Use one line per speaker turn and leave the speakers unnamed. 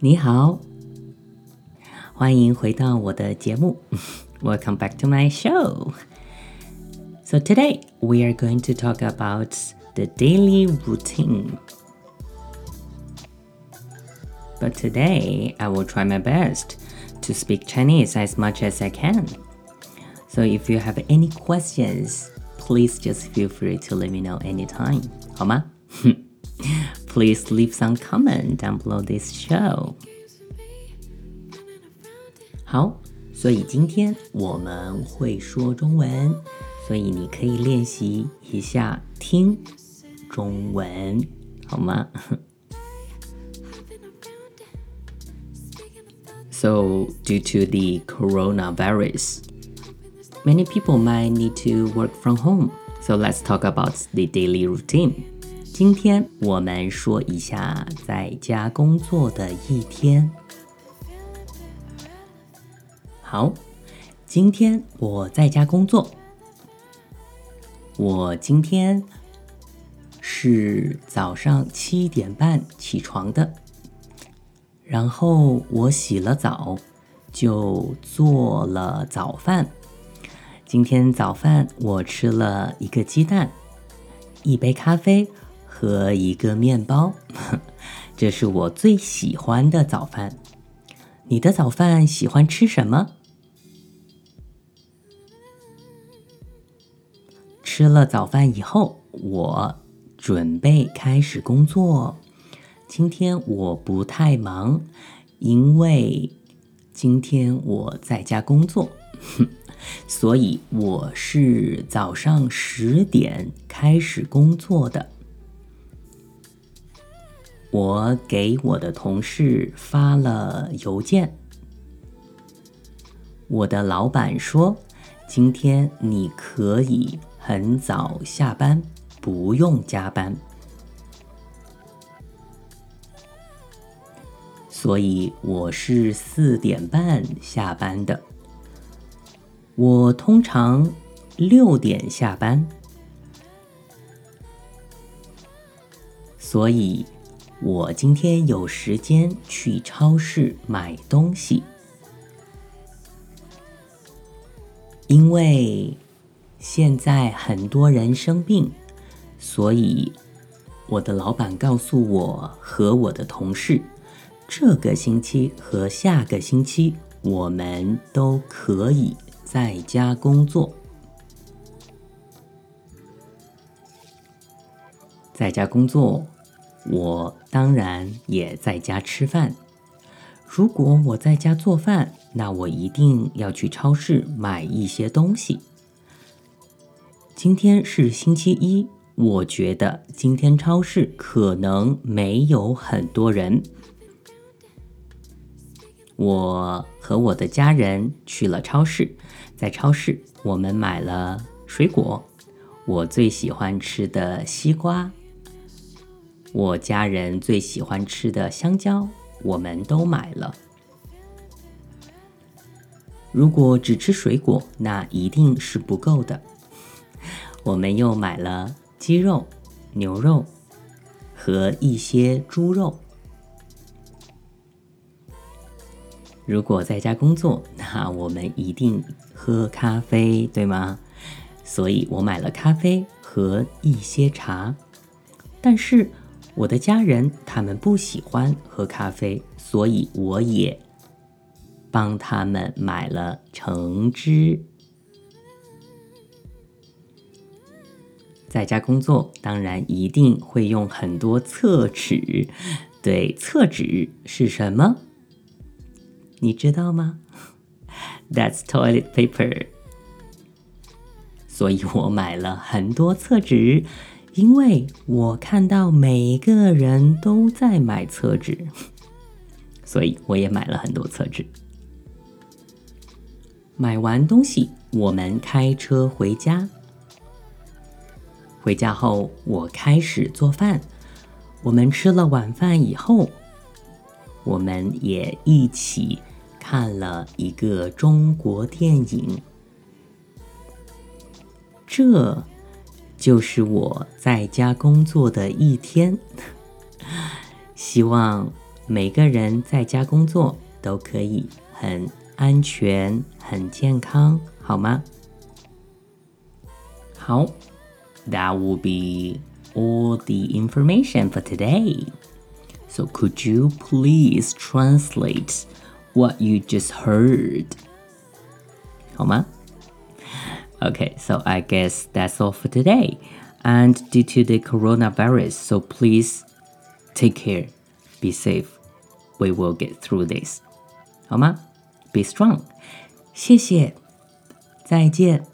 你好，欢迎回到我的节目。Welcome back to my show. So today we are going to talk about the daily routine. But today I will try my best to speak Chinese as much as I can. So if you have any questions, please just feel free to let me know anytime. 好吗 ？Please leave some comment down below this show. 好，所以今天我们会说中文，所以你可以练习一下听中文，好吗？So, due to the coronavirus, many people might need to work from home. So, let's talk about the daily routine. 今天我们说一下在家工作的一天。好，今天我在家工作。我今天是早上七点半起床的，然后我洗了澡，就做了早饭。今天早饭我吃了一个鸡蛋，一杯咖啡。和一个面包，这是我最喜欢的早饭。你的早饭喜欢吃什么？吃了早饭以后，我准备开始工作。今天我不太忙，因为今天我在家工作，所以我是早上十点开始工作的。我给我的同事发了邮件。我的老板说：“今天你可以很早下班，不用加班。”所以我是四点半下班的。我通常六点下班，所以。我今天有时间去超市买东西，因为现在很多人生病，所以我的老板告诉我和我的同事，这个星期和下个星期我们都可以在家工作，在家工作。我当然也在家吃饭。如果我在家做饭，那我一定要去超市买一些东西。今天是星期一，我觉得今天超市可能没有很多人。我和我的家人去了超市，在超市我们买了水果，我最喜欢吃的西瓜。我家人最喜欢吃的香蕉，我们都买了。如果只吃水果，那一定是不够的。我们又买了鸡肉、牛肉和一些猪肉。如果在家工作，那我们一定喝咖啡，对吗？所以我买了咖啡和一些茶，但是。我的家人他们不喜欢喝咖啡，所以我也帮他们买了橙汁。在家工作当然一定会用很多厕纸，对，厕纸是什么？你知道吗？That's toilet paper。所以我买了很多厕纸。因为我看到每个人都在买厕纸，所以我也买了很多厕纸。买完东西，我们开车回家。回家后，我开始做饭。我们吃了晚饭以后，我们也一起看了一个中国电影。这。就是我在家工作的一天，希望 每个人在家工作都可以很安全、很健康，好吗？好，That will be all the information for today. So could you please translate what you just heard? 好吗 ？Okay, so I guess that's all for today. And due to the coronavirus, so please take care, be safe. We will get through this. 好吗？Be strong. 谢谢，再见。